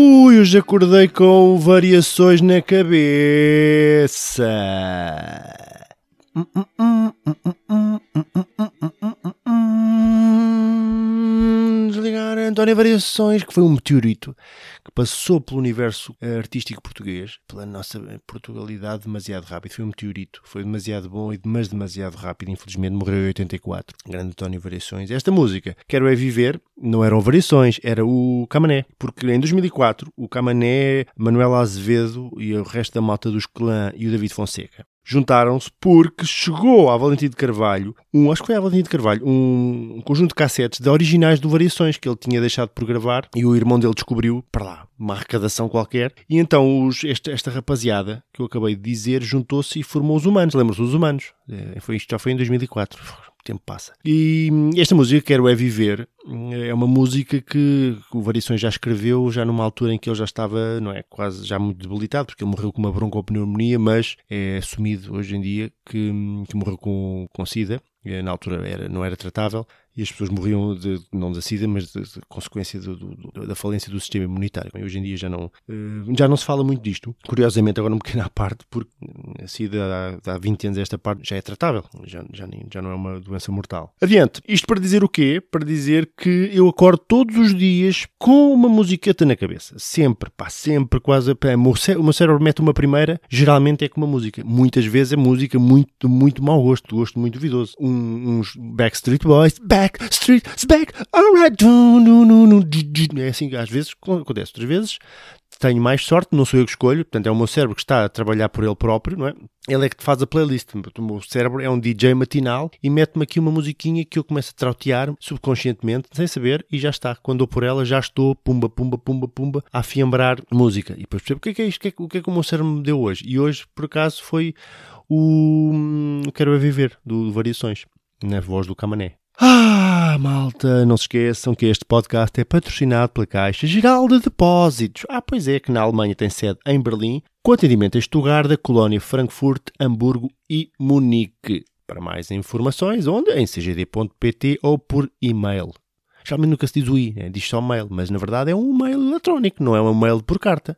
Ui, hoje acordei com variações na cabeça. António Variações, que foi um meteorito que passou pelo universo eh, artístico português, pela nossa Portugalidade demasiado rápido. Foi um meteorito, foi demasiado bom, e mas demasiado rápido. Infelizmente morreu em 84. Grande António Variações. Esta música, Quero é Viver, não eram Variações, era o Camané. Porque em 2004, o Camané, Manuela Azevedo e o resto da malta dos Clã e o David Fonseca juntaram-se porque chegou à Valentim de Carvalho, um, acho que foi à Valentim de Carvalho, um, um conjunto de cassetes de originais do Variações que ele tinha deixado por gravar e o irmão dele descobriu, para lá, uma arrecadação qualquer. E então os, esta, esta rapaziada que eu acabei de dizer juntou-se e formou os Humanos. Lembram-se dos Humanos? É, foi, isto já foi em 2004. O tempo passa. E hum, esta música, Quero É Viver, é uma música que o Variações já escreveu já numa altura em que ele já estava, não é, quase já muito debilitado, porque ele morreu com uma broncopneumonia, mas é assumido hoje em dia que, que morreu com, com SIDA. Na altura era, não era tratável e as pessoas morriam de, não da SIDA, mas de, de consequência do, do, da falência do sistema imunitário. Hoje em dia já não, eh, já não se fala muito disto. Curiosamente, agora um pequeno à parte, porque a SIDA há, há 20 anos esta parte já é tratável, já, já, já não é uma doença mortal. Adiante. Isto para dizer o quê? Para dizer que eu acordo todos os dias com uma musiqueta na cabeça. Sempre, pá, sempre, quase. Pá, o, meu cérebro mete uma primeira, geralmente é com uma música. Muitas vezes é música muito, muito mau gosto, gosto muito duvidoso. Um- uns Backstreet Boys, Backstreet, back, alright, é assim, às vezes acontece, outras vezes tenho mais sorte, não sou eu que escolho, portanto é o meu cérebro que está a trabalhar por ele próprio, não é? Ele é que faz a playlist. O meu cérebro é um DJ matinal e mete-me aqui uma musiquinha que eu começo a trautear subconscientemente, sem saber, e já está. Quando dou por ela, já estou, pumba, pumba, pumba, pumba, a afiembrar música. E depois percebo o que é que é isto, o que é que, o que é que o meu cérebro me deu hoje. E hoje, por acaso, foi o hum, Quero é Viver, do Variações, na voz do Camané. Ah, malta, não se esqueçam que este podcast é patrocinado pela Caixa Geral de Depósitos. Ah, pois é, que na Alemanha tem sede em Berlim, com atendimento em Stuttgart, Colónia, Frankfurt, Hamburgo e Munique. Para mais informações, onde? Em cgd.pt ou por e-mail. Geralmente nunca se diz o i, né? diz só mail, mas na verdade é um mail eletrónico, não é um mail por carta.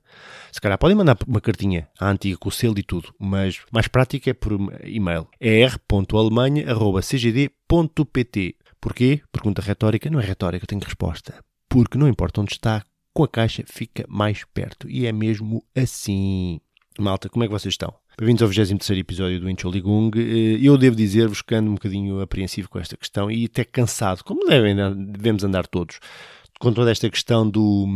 Se calhar podem mandar uma cartinha à antiga com o selo e tudo, mas mais prática é por e-mail. É r.alemanha.cgd.pt. Porquê? Pergunta retórica. Não é retórica, tenho resposta. Porque não importa onde está, com a caixa fica mais perto. E é mesmo assim. Malta, como é que vocês estão? Bem-vindos ao 23 episódio do Entschuldigung. Eh, Eu devo dizer-vos que ando um bocadinho apreensivo com esta questão e até cansado, como devem, devemos andar todos, com toda esta questão do,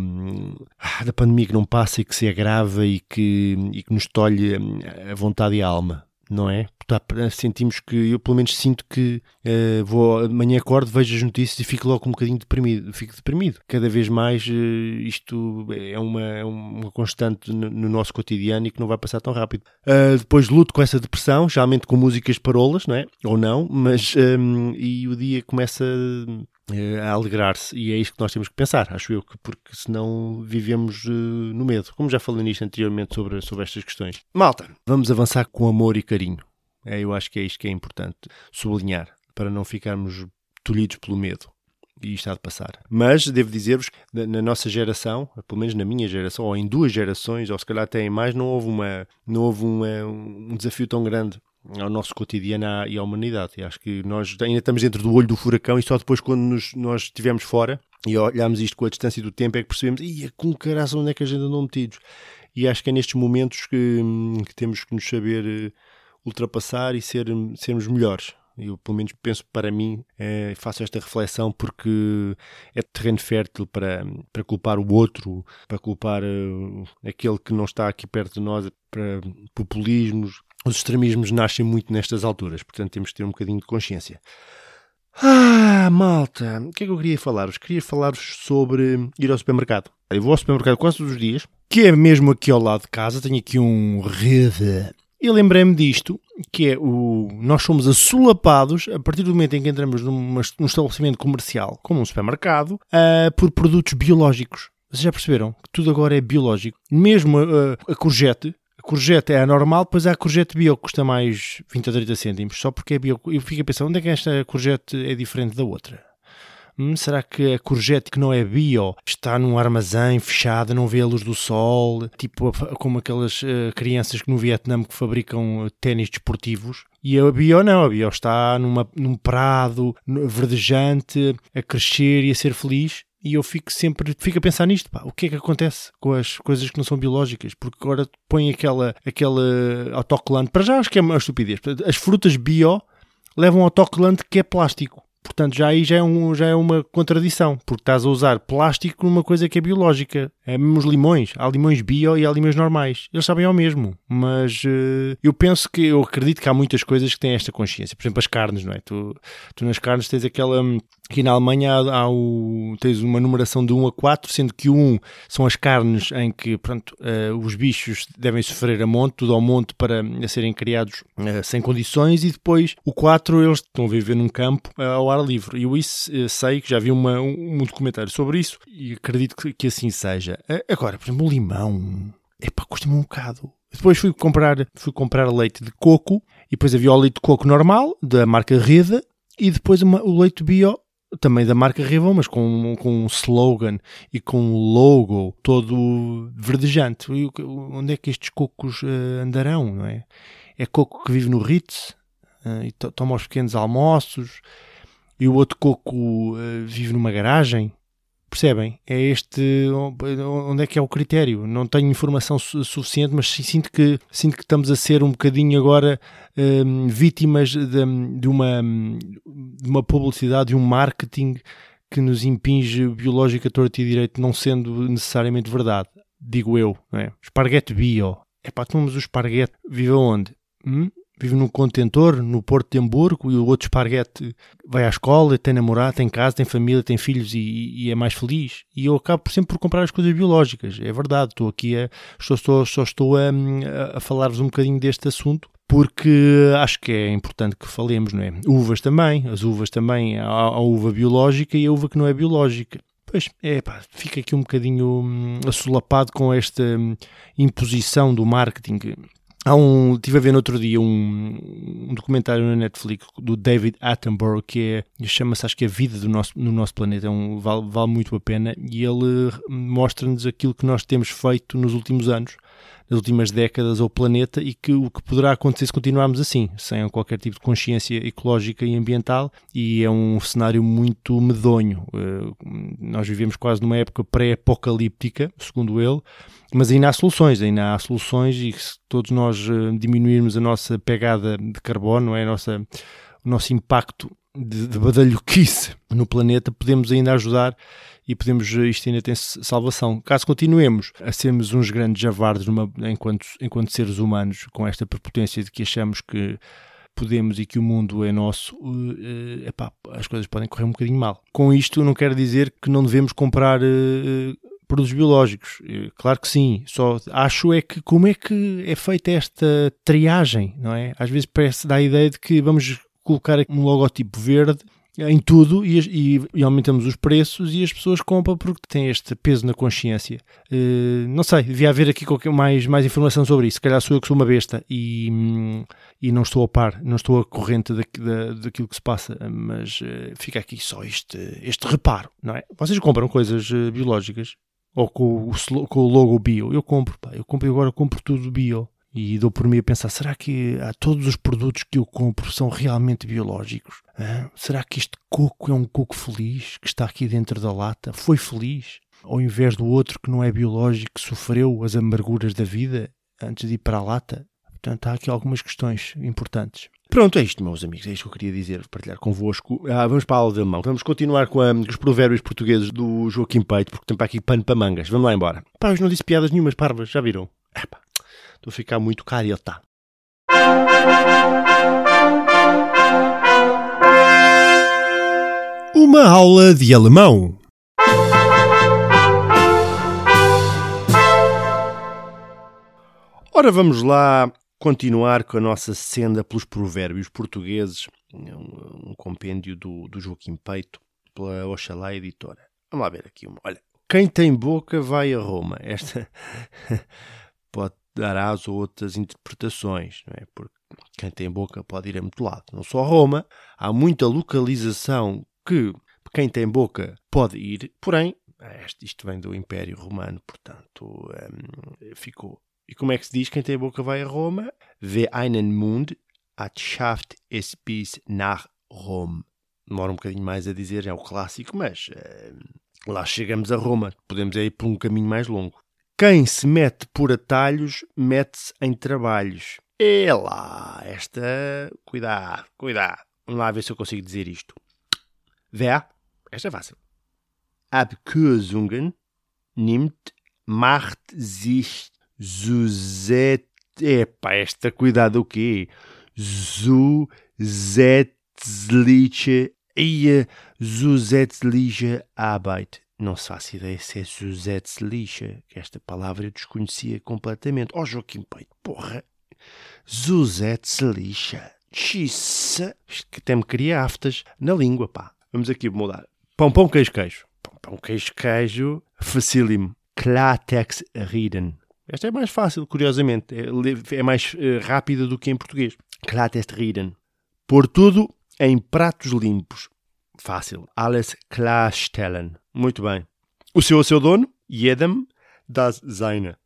ah, da pandemia que não passa e que se agrava e que, e que nos tolhe hum, a vontade e a alma. Não é? Tá, sentimos que, eu pelo menos sinto que uh, vou amanhã acordo, vejo as notícias e fico logo um bocadinho deprimido. Fico deprimido. Cada vez mais uh, isto é uma, é uma constante no, no, nosso cotidiano e que não vai passar tão rápido. Uh, depois luto com essa depressão, geralmente com músicas parolas, não é? Ou não, mas um, e o dia começa a alegrar-se e é isto que nós temos que pensar, acho eu, que porque senão vivemos uh, no medo, como já falei nisto anteriormente sobre, sobre estas questões. Malta, vamos avançar com amor e carinho. É, eu acho que é isto que é importante sublinhar, para não ficarmos tolhidos pelo medo. E isto há de passar. Mas devo dizer-vos que na nossa geração, pelo menos na minha geração, ou em duas gerações, ou se calhar até em mais, não houve, uma, não houve uma, um desafio tão grande ao nosso cotidiano e à humanidade. E acho que nós ainda estamos dentro do olho do furacão e só depois, quando nos, nós estivermos fora e olhamos isto com a distância do tempo, é que percebemos, ia com caraça, onde é que a gente andou metidos? E acho que é nestes momentos que, que temos que nos saber eh, ultrapassar e ser, sermos melhores. Eu, pelo menos, penso para mim, é, faço esta reflexão porque é terreno fértil para, para culpar o outro, para culpar uh, aquele que não está aqui perto de nós, para populismos. Os extremismos nascem muito nestas alturas, portanto, temos que ter um bocadinho de consciência. Ah, malta, o que é que eu queria falar-vos? Queria falar-vos sobre ir ao supermercado. Eu vou ao supermercado quase todos os dias, que é mesmo aqui ao lado de casa. Tenho aqui um rede e lembrei-me disto, que é o nós somos assolapados a partir do momento em que entramos numa, num estabelecimento comercial, como um supermercado, uh, por produtos biológicos. Vocês já perceberam que tudo agora é biológico? Mesmo a a courgette é a normal, depois há a courgette bio que custa mais 20 a 30 cêntimos, só porque é bio. Eu fico a pensar, onde é que esta courgette é diferente da outra? Hum, será que a courgette que não é bio está num armazém fechado, não vê a luz do sol, tipo como aquelas uh, crianças que no Vietnã que fabricam uh, ténis desportivos? E a bio não, a bio está numa, num prado verdejante, a crescer e a ser feliz. E eu fico sempre fico a pensar nisto, pá, o que é que acontece com as coisas que não são biológicas? Porque agora põe aquela, aquela autocolante, para já acho que é uma estupidez. As frutas bio levam autocolante que é plástico. Portanto, já aí já é, um, já é uma contradição, porque estás a usar plástico numa coisa que é biológica. É mesmo os limões. Há limões bio e há limões normais. Eles sabem ao mesmo. Mas uh, eu penso que, eu acredito que há muitas coisas que têm esta consciência. Por exemplo, as carnes, não é? Tu, tu nas carnes tens aquela. Aqui na Alemanha há, há o, tens uma numeração de 1 a 4, sendo que o 1 são as carnes em que pronto, uh, os bichos devem sofrer a monte, tudo ao monte para serem criados uh, sem condições, e depois o 4 eles estão a viver num campo ao ar livre. Eu isso sei que já vi uma, um, um documentário sobre isso e acredito que, que assim seja. Agora, por exemplo, o limão, epá, custa-me um bocado. Depois fui comprar, fui comprar leite de coco e depois havia o leite de coco normal, da marca Reda, e depois uma, o leite bio, também da marca Revon, mas com, com um slogan e com um logo todo verdejante. E, onde é que estes cocos uh, andarão, não é? É coco que vive no Ritz uh, e to toma os pequenos almoços, e o outro coco uh, vive numa garagem Percebem? É este. Onde é que é o critério? Não tenho informação su suficiente, mas sinto que, sinto que estamos a ser um bocadinho agora um, vítimas de, de, uma, de uma publicidade, de um marketing que nos impinge biológica torta e direito, não sendo necessariamente verdade. Digo eu, não é? Esparguete bio. É pá, tomamos o esparguete. Vive onde? Hum? Vive num contentor no Porto de Hamburgo e o outro esparguete vai à escola, tem namorado, tem casa, tem família, tem filhos e, e, é mais feliz. E eu acabo sempre por comprar as coisas biológicas. É verdade, estou aqui a, estou, só estou a, a falar-vos um bocadinho deste assunto porque acho que é importante que falemos, não é? Uvas também, as uvas também, há a uva biológica e a uva que não é biológica. Pois, é pá, fica aqui um bocadinho hum, assolapado com esta hum, imposição do marketing Há um, estive a ver no outro dia um, um, documentário na Netflix do David Attenborough que é, chama-se acho que é a vida do nosso, no nosso planeta, é um, vale, vale muito a pena. E ele mostra-nos aquilo que nós temos feito nos últimos anos nas últimas décadas ao planeta e que o que poderá acontecer se continuarmos assim, sem qualquer tipo de consciência ecológica e ambiental, e é um cenário muito medonho. Eh, nós vivemos quase numa época pré-apocalíptica, segundo ele, mas ainda há soluções, ainda há soluções e se todos nós eh, diminuirmos a nossa pegada de carbono, é a nossa, o nosso impacto de, de badalhoquice no planeta, podemos ainda ajudar e podemos, isto ainda tem salvação. Caso continuemos a sermos uns grandes javardes numa, enquanto, enquanto seres humanos, com esta prepotência de que achamos que podemos e que o mundo é nosso, uh, epá, as coisas podem correr um bocadinho mal. Com isto não quero dizer que não devemos comprar uh, produtos biológicos. Claro que sim, só acho é que como é que é feita esta triagem, não é? Às vezes parece dar a ideia de que vamos colocar um logotipo verde em tudo e, e, e, aumentamos os preços e as pessoas compram porque têm este peso na consciência. Uh, não sei, devia haver aqui mais, mais informação sobre isso. Se calhar sou eu que sou uma besta e, e não estou a par, não estou a corrente da, da, daquilo que se passa, mas uh, fica aqui só este, este reparo, não é? Vocês compram coisas uh, biológicas ou com o, com o logo bio? Eu compro, pá, eu compro agora compro tudo bio. E dou por mim a pensar: será que todos os produtos que eu compro são realmente biológicos? Será que este coco é um coco feliz que está aqui dentro da lata? Foi feliz? Ao invés do outro que não é biológico, que sofreu as amarguras da vida antes de ir para a lata? Portanto, há aqui algumas questões importantes. Pronto, é isto, meus amigos, é isto que eu queria dizer, partilhar convosco. Ah, vamos para a aula de alemão. Vamos continuar com, a, com, os provérbios portugueses do Joaquim Peito, porque tem para aqui pano para mangas. Vamos lá embora. Pá, hoje não disse piadas nenhumas parvas, já viram? Epá. A ficar muito careta. Uma aula de alemão. Ora, vamos lá continuar com a nossa senda pelos provérbios portugueses, um, um compêndio do, do Joaquim Peito, pela Oxalá Editora. Vamos lá ver aqui uma. Olha, quem tem boca vai a Roma. Esta pode dar asa a outras interpretações, não é? Porque quem tem boca pode ir a muito lado. Não só Roma, há muita localização que quem tem boca pode ir, porém, isto vem do Império Romano, portanto, um, ficou. E como é que se diz quem tem boca vai a Roma? Wer einen Mund hat schafft es bis nach Rom. Demora um bocadinho mais a dizer, é o clássico, mas uh, lá chegamos a Roma. Podemos ir por um caminho mais longo. Quem se mete por atalhos, mete-se em trabalhos. É lá, esta. Cuidado, cuidado. Vamos lá ver se eu consigo dizer isto. Wer, esta é fácil. Abkürzungen nimmt, macht sich zusätzliche. Epá, esta cuidado o quê? Zusätzliche. Ia, zusätzliche Arbeit não se faz ideia se é Suzette lixa, que esta palavra eu desconhecia completamente. Ó oh, Joaquim Peito, porra! Suzette lixa. Xissa! Que até me cria aftas na língua, pá. Vamos aqui mudar. Pão, pão, queijo, queijo. Pão, pão, queijo, queijo. Facílimo. Klartext reden. Esta é mais fácil, curiosamente. É, é mais uh, rápida do que em português. Klartext reden. Pôr tudo em pratos limpos. Fácil. Alles klarstellen. Muito bem. O seu é seu dono? Jedem das seine.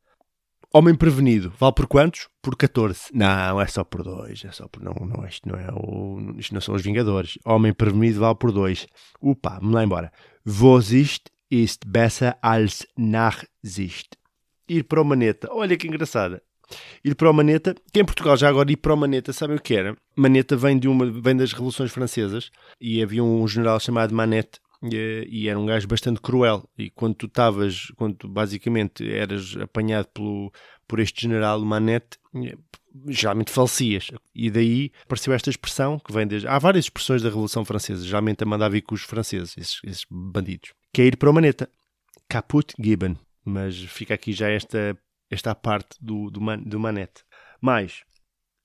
Homem prevenido. Vale por quantos? Por 14. Não, é só por 2. É só por... Não, não, isto não é o... Isto não são os Vingadores. Homem prevenido vale por 2. Upa, vamos lá embora. Vorsicht ist besser als Nachsicht. Ir para o maneta. Olha que engraçada ir para o Maneta, que em Portugal já agora ir para o Maneta, sabem o que era? Maneta vem, de uma, vem das Revoluções Francesas e havia um general chamado Manette e, e era um gajo bastante cruel e quando tu estavas, quando tu basicamente eras apanhado pelo, por este general Manette, geralmente falecias. E daí apareceu esta expressão que vem desde. Há várias expressões da Revolução Francesa, geralmente a mandar vir com os franceses, esses, esses bandidos, que é ir para o Maneta. Caput Gibbon. Mas fica aqui já esta esta parte do, do, man, do Manete. Mais,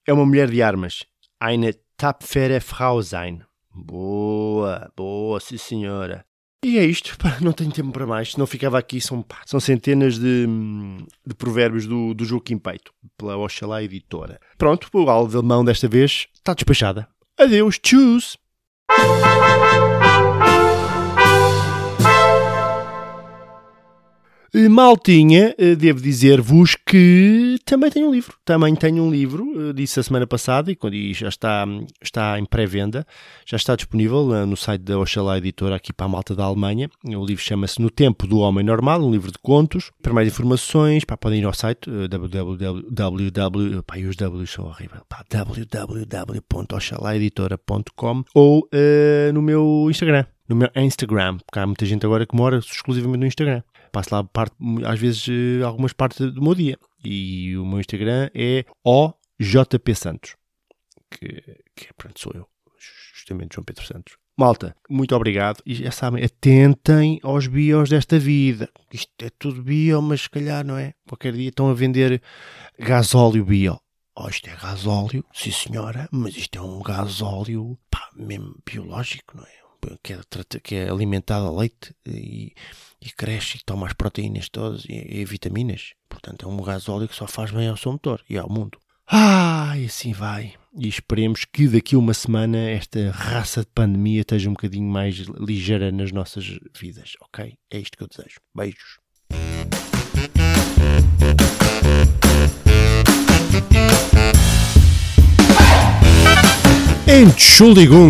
é uma mulher de armas. Eine tapfere Frau sein. Boa, boa, sim senhora. E é isto, não tenho tempo para mais, senão ficava aqui, são, pá, são centenas de, de provérbios do, do Joaquim Peito, pela Oxalá Editora. Pronto, o alemão desta vez está despachada. Adeus, tchus! Maltinha, eh, devo dizer-vos que também tenho um livro. Também tenho um livro, eh, disse a semana passada e já está, está em pré-venda. Já está disponível no site da Oxalá Editora aqui para a malta da Alemanha. O livro chama-se No Tempo do Homem Normal, um livro de contos. Para mais informações, pá, podem ir ao site www. Pá, os W são horríveis. www.oxalaeditora.com ou uh, no meu Instagram no meu Instagram, porque há muita gente agora que mora exclusivamente no Instagram. Passo lá parte, às vezes eh, algumas partes do meu dia. E o meu Instagram é OJP Santos, que, que pronto, sou eu, justamente João Pedro Santos. Malta, muito obrigado. E já sabem, atentem aos bios desta vida. Isto é tudo bio, mas se calhar não é. Qualquer dia estão a vender gasóleo bio. Oh, isto é gasóleo, sim senhora, mas isto é um gasóleo, mesmo biológico, não é? Que é, que é alimentado a leite e, e cresce e toma as proteínas todas e, e vitaminas. Portanto, é um gasóleo que só faz bem ao seu motor e ao mundo. Ah, e assim vai. E esperemos que daqui a uma semana esta raça de pandemia esteja um bocadinho mais ligeira nas nossas vidas, ok? É isto que eu desejo. Beijos. Entschuldigung.